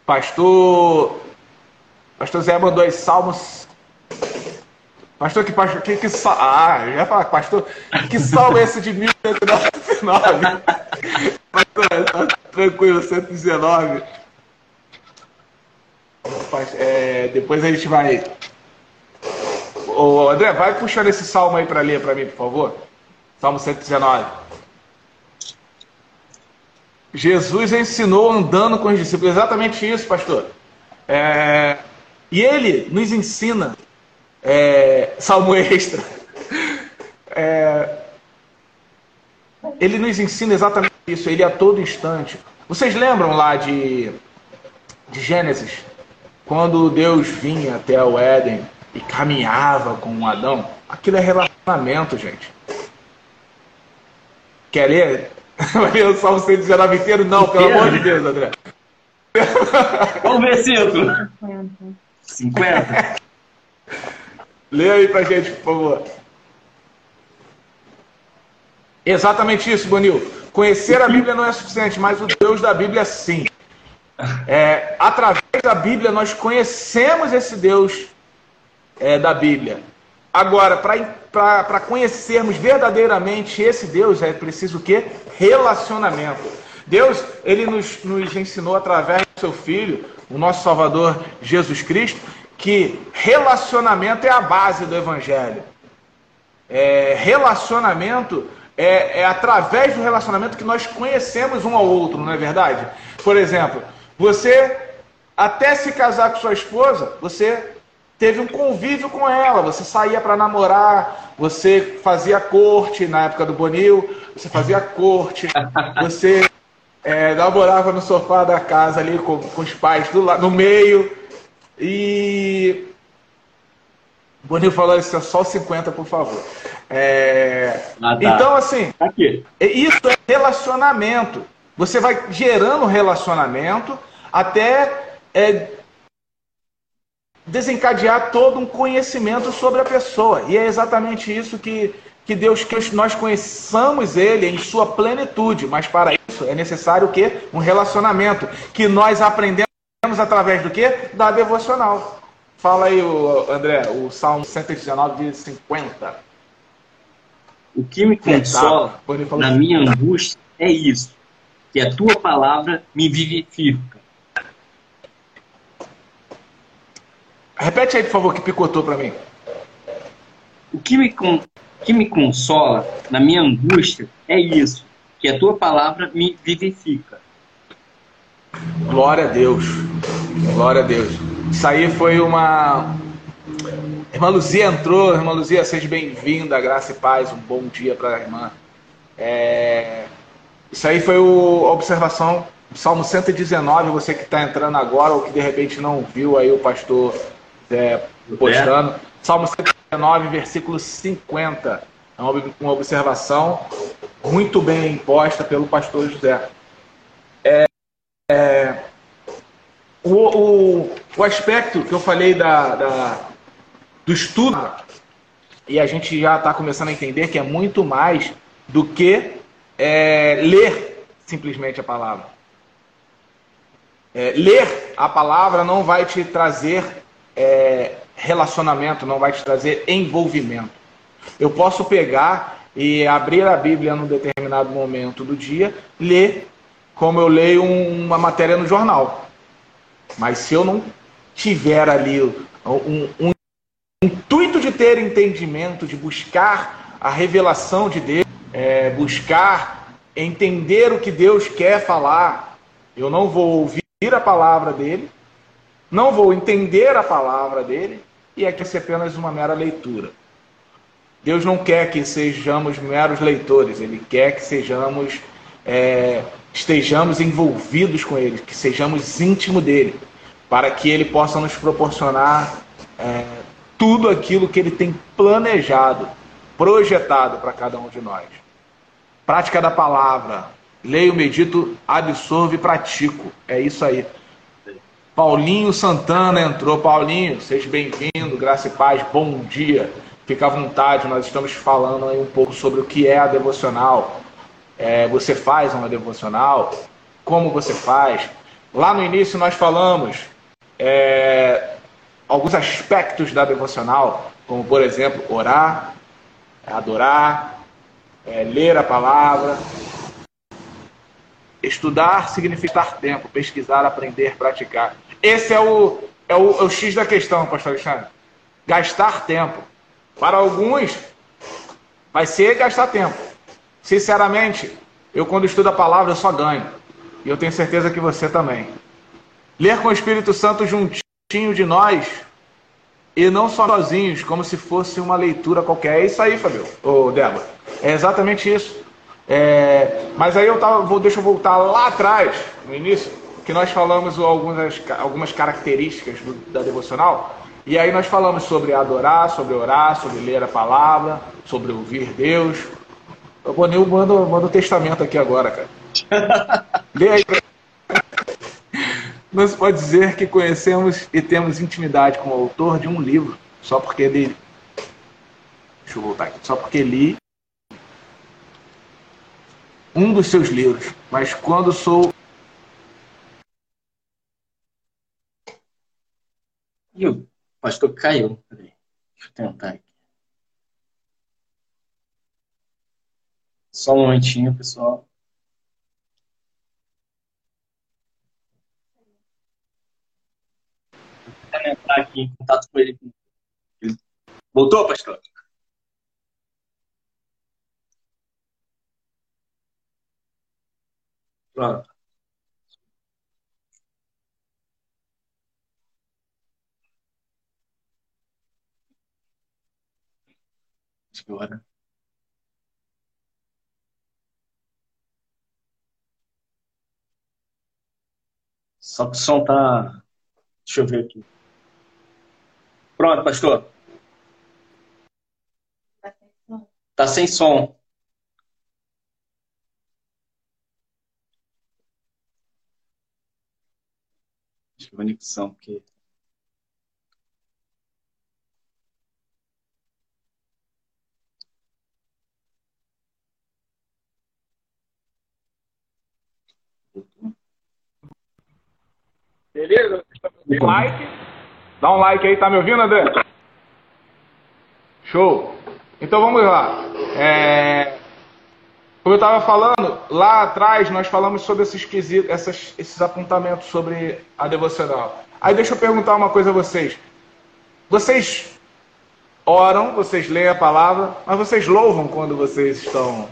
Pastor, Pastor Zé mandou aí Salmos Pastor, que pastor, que, que sal... Ah, ia falar, pastor, que salmo é esse de 1199? pastor, tá tranquilo, 119. É, depois a gente vai. Ô, André, vai puxando esse salmo aí para ler para mim, por favor. Salmo 119. Jesus ensinou andando com os discípulos. Exatamente isso, pastor. É, e ele nos ensina é, salmo extra. É, ele nos ensina exatamente isso, ele a todo instante. Vocês lembram lá de, de Gênesis, quando Deus vinha até o Éden e caminhava com Adão? Aquilo é relacionamento, gente. Quer ler? Vai ler o Salmo 119 inteiro? Não, pelo amor de Deus, André. Qual o versículo? 50. Lê aí pra gente, por favor. Exatamente isso, Bonil. Conhecer a Bíblia não é suficiente, mas o Deus da Bíblia sim. É, através da Bíblia nós conhecemos esse Deus é, da Bíblia. Agora, para conhecermos verdadeiramente esse Deus, é preciso o quê? Relacionamento. Deus, ele nos, nos ensinou através do seu Filho, o nosso Salvador Jesus Cristo, que relacionamento é a base do Evangelho. É, relacionamento é, é através do relacionamento que nós conhecemos um ao outro, não é verdade? Por exemplo, você, até se casar com sua esposa, você teve um convívio com ela, você saía para namorar, você fazia corte na época do Bonil, você fazia corte, você é, namorava no sofá da casa ali com, com os pais do, no meio, e. Bonil falou isso, é só 50, por favor. É... Ah, tá. Então, assim, Aqui. isso é relacionamento. Você vai gerando relacionamento até é, desencadear todo um conhecimento sobre a pessoa. E é exatamente isso que, que Deus que nós conheçamos Ele em sua plenitude. Mas para isso é necessário o quê? Um relacionamento. Que nós aprendemos através do quê? Da devocional. Fala aí, André, o Salmo 119 de 50. O que me consola na minha angústia é isso, que a tua palavra me vivifica. Repete aí, por favor, que picotou para mim. O que me, que me consola na minha angústia é isso, que a tua palavra me vivifica. Glória a Deus. Glória a Deus. Isso aí foi uma. Irmã Luzia entrou. Irmã Luzia, seja bem-vinda. Graça e paz. Um bom dia para a irmã. É... Isso aí foi o... a observação Salmo 119. Você que está entrando agora ou que de repente não viu aí o pastor é, postando. Salmo 119, versículo 50. É uma observação muito bem imposta pelo pastor José. É, o, o, o, aspecto que eu falei da, da, do estudo, e a gente já está começando a entender que é muito mais do que é, ler simplesmente a palavra. É, ler a palavra não vai te trazer é, relacionamento, não vai te trazer envolvimento. Eu posso pegar e abrir a Bíblia num determinado momento do dia, ler como eu leio uma matéria no jornal. Mas se eu não tiver ali um, um intuito de ter entendimento, de buscar a revelação de Deus, é, buscar entender o que Deus quer falar, eu não vou ouvir a palavra dele, não vou entender a palavra dele, e é que ser apenas uma mera leitura. Deus não quer que sejamos meros leitores, Ele quer que sejamos é, estejamos envolvidos com Ele, que sejamos íntimos dele, para que Ele possa nos proporcionar é, tudo aquilo que Ele tem planejado, projetado para cada um de nós. Prática da palavra. Leio, medito, absorvo e pratico. É isso aí. Paulinho Santana entrou. Paulinho, seja bem-vindo, graça e paz, bom dia. Fica à vontade, nós estamos falando aí um pouco sobre o que é a devocional, é, você faz uma devocional, como você faz. Lá no início nós falamos é, alguns aspectos da devocional, como por exemplo orar, adorar, é, ler a palavra. Estudar significa tempo, pesquisar, aprender, praticar. Esse é o, é o, é o X da questão, pastor Alexandre. Gastar tempo. Para alguns, vai ser gastar tempo. Sinceramente, eu quando estudo a palavra, eu só ganho. E eu tenho certeza que você também. Ler com o Espírito Santo juntinho de nós e não só sozinhos, como se fosse uma leitura qualquer. É isso aí, Fabio. Ô, Débora. É exatamente isso. É... Mas aí eu tava, vou, deixa eu voltar lá atrás, no início, que nós falamos algumas, algumas características do, da devocional. E aí nós falamos sobre adorar, sobre orar, sobre ler a palavra, sobre ouvir Deus. O Bonil manda, manda o testamento aqui agora, cara. Lê aí. Não se pode dizer que conhecemos e temos intimidade com o autor de um livro só porque ele. Deixa eu voltar aqui. Só porque li um dos seus livros, mas quando sou. E o pastor caiu. Deixa eu tentar aqui. Só um momentinho, pessoal. entrar aqui em contato com ele. Voltou, pastor? Pronto. Agora. Só que o som tá. Deixa eu ver aqui. Pronto, pastor. Tá sem som. conexão, porque. Beleza? Like? Dá um like aí, tá me ouvindo, André? Show! Então vamos lá. É... Como eu estava falando, lá atrás nós falamos sobre esses, essas, esses apontamentos sobre a devocional. Aí deixa eu perguntar uma coisa a vocês. Vocês oram, vocês leem a palavra, mas vocês louvam quando vocês estão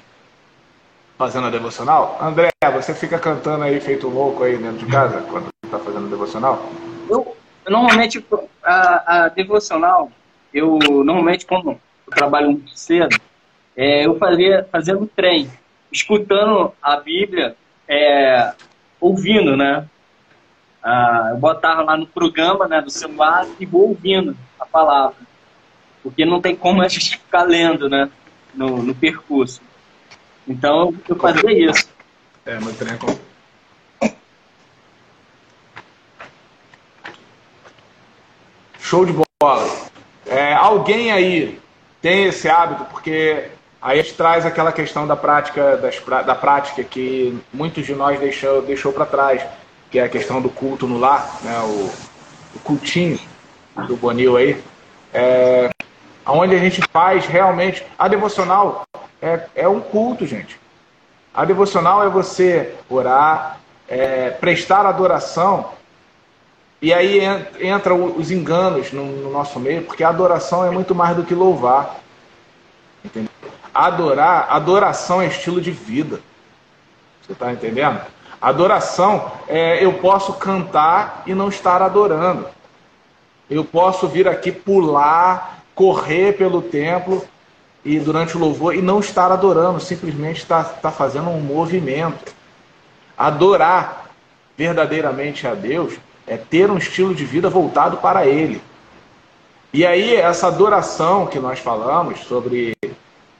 fazendo a devocional? André, você fica cantando aí feito louco aí dentro de casa quando está fazendo devocional? Eu, normalmente, a, a, devocional, eu normalmente quando eu trabalho muito cedo, é, eu fazia, no trem escutando a Bíblia, é, ouvindo, né? Ah, eu botava lá no programa né, do celular e vou ouvindo a palavra. Porque não tem como a gente ficar lendo né, no, no percurso. Então eu fazia isso. É, muito trem Show de bola. É, alguém aí tem esse hábito? Porque Aí a gente traz aquela questão da prática, das, da prática que muitos de nós deixou, deixou para trás, que é a questão do culto no lar, né? o, o cultinho do Bonil aí, é, onde a gente faz realmente. A devocional é, é um culto, gente. A devocional é você orar, é, prestar adoração, e aí entra os enganos no, no nosso meio, porque a adoração é muito mais do que louvar. Entendeu? Adorar, adoração é estilo de vida. Você está entendendo? Adoração é eu posso cantar e não estar adorando. Eu posso vir aqui pular, correr pelo templo e durante o louvor e não estar adorando, simplesmente estar, estar fazendo um movimento. Adorar verdadeiramente a Deus é ter um estilo de vida voltado para Ele. E aí, essa adoração que nós falamos sobre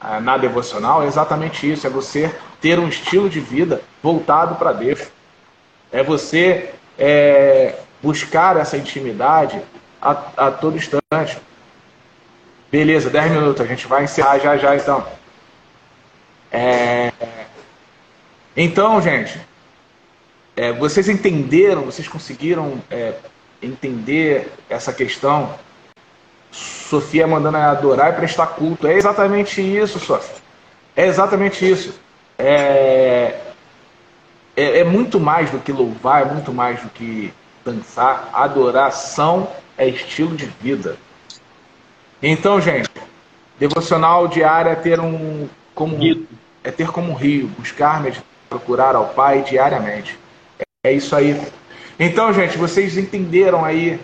ah, na devocional é exatamente isso: é você ter um estilo de vida voltado para Deus. É você é, buscar essa intimidade a, a todo instante. Beleza, 10 minutos, a gente vai encerrar já já então. É... Então, gente, é, vocês entenderam, vocês conseguiram é, entender essa questão Sofia mandando adorar e prestar culto. É exatamente isso, Sofia. É exatamente isso. É, é, é muito mais do que louvar, é muito mais do que dançar. Adoração é estilo de vida. Então, gente, devocional diário é ter um como é ter como um rio, buscar, meditar, procurar ao Pai diariamente. É isso aí. Então, gente, vocês entenderam aí?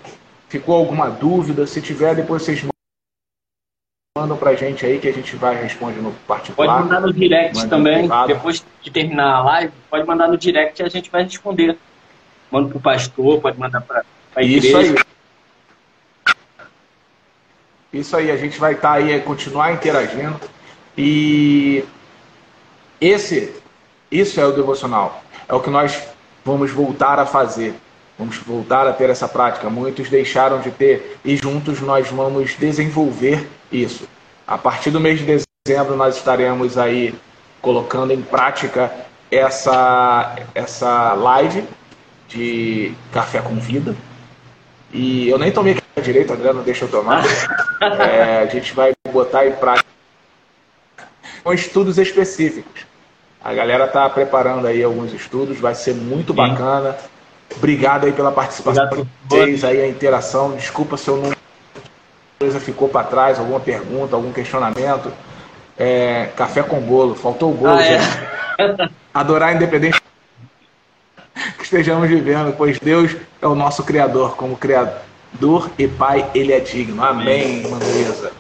Ficou alguma dúvida? Se tiver, depois vocês mandam pra gente aí que a gente vai responder no particular. Pode mandar no direct também, depois que terminar a live, pode mandar no direct e a gente vai responder. Manda pro pastor, pode mandar pra, pra igreja. Isso aí. Isso aí, a gente vai estar tá aí, continuar interagindo. E esse, isso é o devocional. É o que nós vamos voltar a fazer. Vamos voltar a ter essa prática. Muitos deixaram de ter e juntos nós vamos desenvolver isso. A partir do mês de dezembro nós estaremos aí colocando em prática essa essa live de café com vida. E eu nem tomei direito, André, não deixa eu tomar. É, a gente vai botar em prática com estudos específicos. A galera está preparando aí alguns estudos, vai ser muito Sim. bacana. Obrigado aí pela participação de vocês, aí a interação. Desculpa se eu não coisa ficou para trás, alguma pergunta, algum questionamento. É, café com bolo, faltou o bolo, ah, é. Adorar independente que estejamos vivendo, pois Deus é o nosso Criador, como Criador e Pai, Ele é digno. Amém, Manuísa.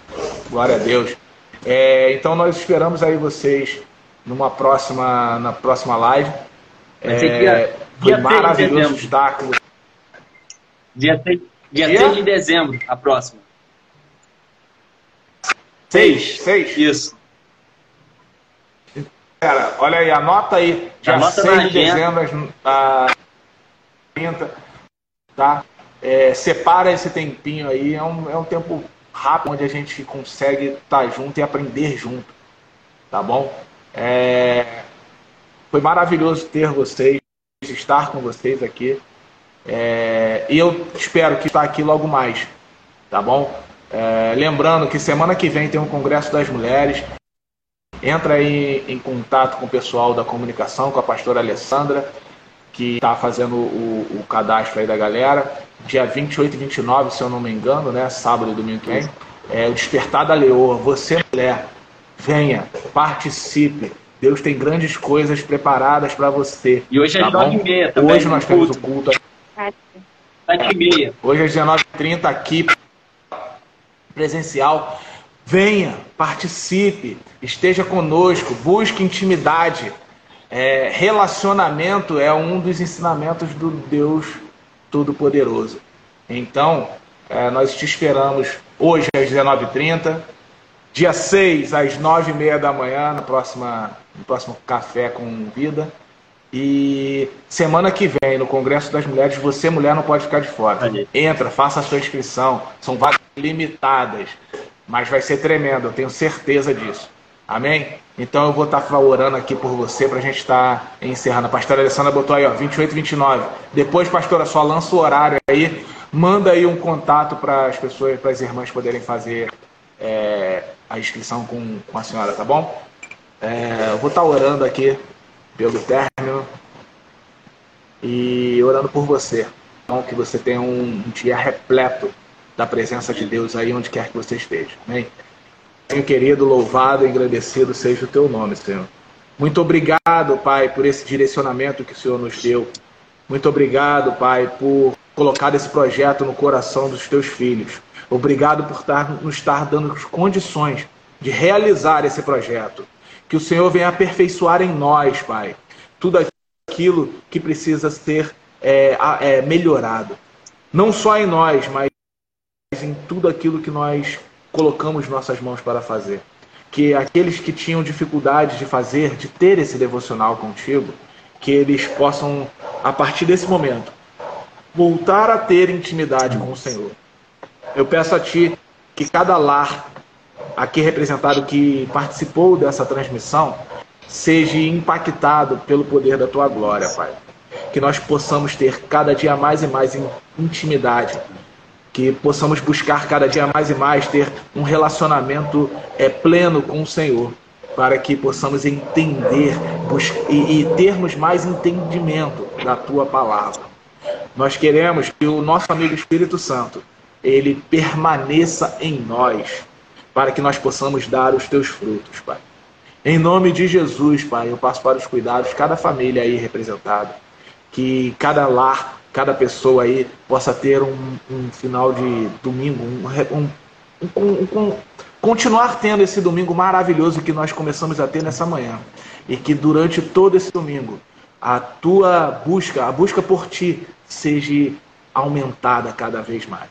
Glória a Deus. É, então nós esperamos aí vocês numa próxima, na próxima live. É, dia, foi dia maravilhoso estar com Dia, 6, dia, dia 6 de dezembro, a próxima. 6? 6? Isso. Cara, olha aí, anota aí. Dia anota 6 de dezembro, às 30, tá? É, separa esse tempinho aí, é um, é um tempo rápido onde a gente consegue estar tá junto e aprender junto, tá bom? É... Foi maravilhoso ter vocês, estar com vocês aqui. É... E eu espero que estar aqui logo mais, tá bom? É... Lembrando que semana que vem tem um Congresso das Mulheres. Entra aí em contato com o pessoal da comunicação, com a pastora Alessandra, que está fazendo o, o, cadastro aí da galera. Dia 28 e 29, se eu não me engano, né? Sábado e domingo que vem. É, o Despertar da Leoa. Você, mulher, Venha, participe. Deus tem grandes coisas preparadas para você. E hoje é tá às 9h30 também. Hoje nós temos o culto. 7h30. Hoje às 19h30 aqui, presencial. Venha, participe, esteja conosco, busque intimidade. É, relacionamento é um dos ensinamentos do Deus Todo-Poderoso. Então, é, nós te esperamos hoje às 19h30 Dia 6, às 9h30 da manhã, no, próxima, no próximo Café com Vida. E semana que vem, no Congresso das Mulheres, você, mulher, não pode ficar de fora. Entra, faça a sua inscrição. São vagas limitadas, mas vai ser tremendo, eu tenho certeza disso. Amém? Então eu vou estar orando aqui por você para a gente estar encerrando. A pastora Alessandra botou aí, ó, 28 e 29. Depois, pastora, só lança o horário aí. Manda aí um contato para as pessoas, para as irmãs poderem fazer é, a inscrição com, com a senhora, tá bom? É, eu vou estar orando aqui pelo término e orando por você. Então, que você tenha um, um dia repleto da presença de Deus aí onde quer que você esteja. Amém? Senhor querido, louvado e agradecido seja o teu nome, Senhor. Muito obrigado, Pai, por esse direcionamento que o Senhor nos deu. Muito obrigado, Pai, por colocar esse projeto no coração dos teus filhos. Obrigado por estar, nos estar dando condições de realizar esse projeto. Que o Senhor venha aperfeiçoar em nós, Pai, tudo aquilo que precisa ser é, é, melhorado. Não só em nós, mas em tudo aquilo que nós colocamos nossas mãos para fazer. Que aqueles que tinham dificuldade de fazer, de ter esse devocional contigo, que eles possam, a partir desse momento, voltar a ter intimidade com o Senhor eu peço a Ti que cada lar aqui representado que participou dessa transmissão seja impactado pelo poder da Tua glória, Pai. Que nós possamos ter cada dia mais e mais intimidade que possamos buscar cada dia mais e mais ter um relacionamento é, pleno com o Senhor, para que possamos entender e, e termos mais entendimento da tua palavra. Nós queremos que o nosso amigo Espírito Santo ele permaneça em nós, para que nós possamos dar os teus frutos, Pai. Em nome de Jesus, Pai, eu passo para os cuidados, cada família aí representada, que cada lar, cada pessoa aí possa ter um, um final de domingo, um, um, continuar tendo esse domingo maravilhoso que nós começamos a ter nessa manhã. E que durante todo esse domingo, a tua busca, a busca por ti, seja aumentada cada vez mais.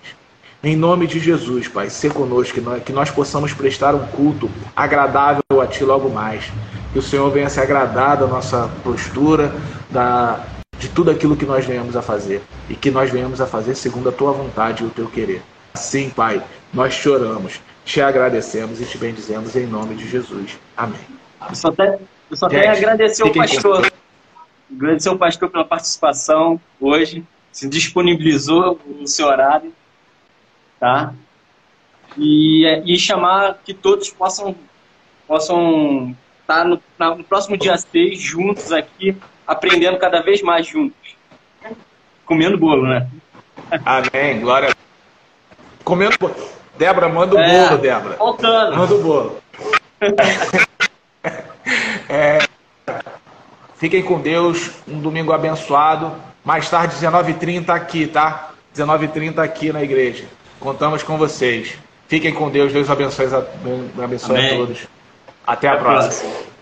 Em nome de Jesus, Pai, ser conosco, que nós, possamos prestar um culto agradável a Ti logo mais. Que o Senhor venha se agradar da nossa postura, da, de tudo aquilo que nós venhamos a fazer. E que nós venhamos a fazer segundo a Tua vontade e o Teu querer. Assim, Pai, nós choramos, te agradecemos e te bendizemos em nome de Jesus. Amém. Eu só, até, eu só quero agradecer ao pastor. Agradecer ao pastor pela participação hoje. Se disponibilizou no seu horário tá? E, e chamar que todos possam possam estar tá no, no próximo dia 6 juntos aqui, aprendendo cada vez mais juntos. Comendo bolo, né? Amém, glória. Comendo bolo. Débora, manda o é, bolo, Débora. Faltando. Manda o bolo. é, fiquem com Deus, um domingo abençoado. Mais tarde, 19h30 aqui, tá? 19h30 aqui na igreja. Contamos com vocês. Fiquem com Deus. Deus abençoe, abençoe a todos. Até a próxima. próxima.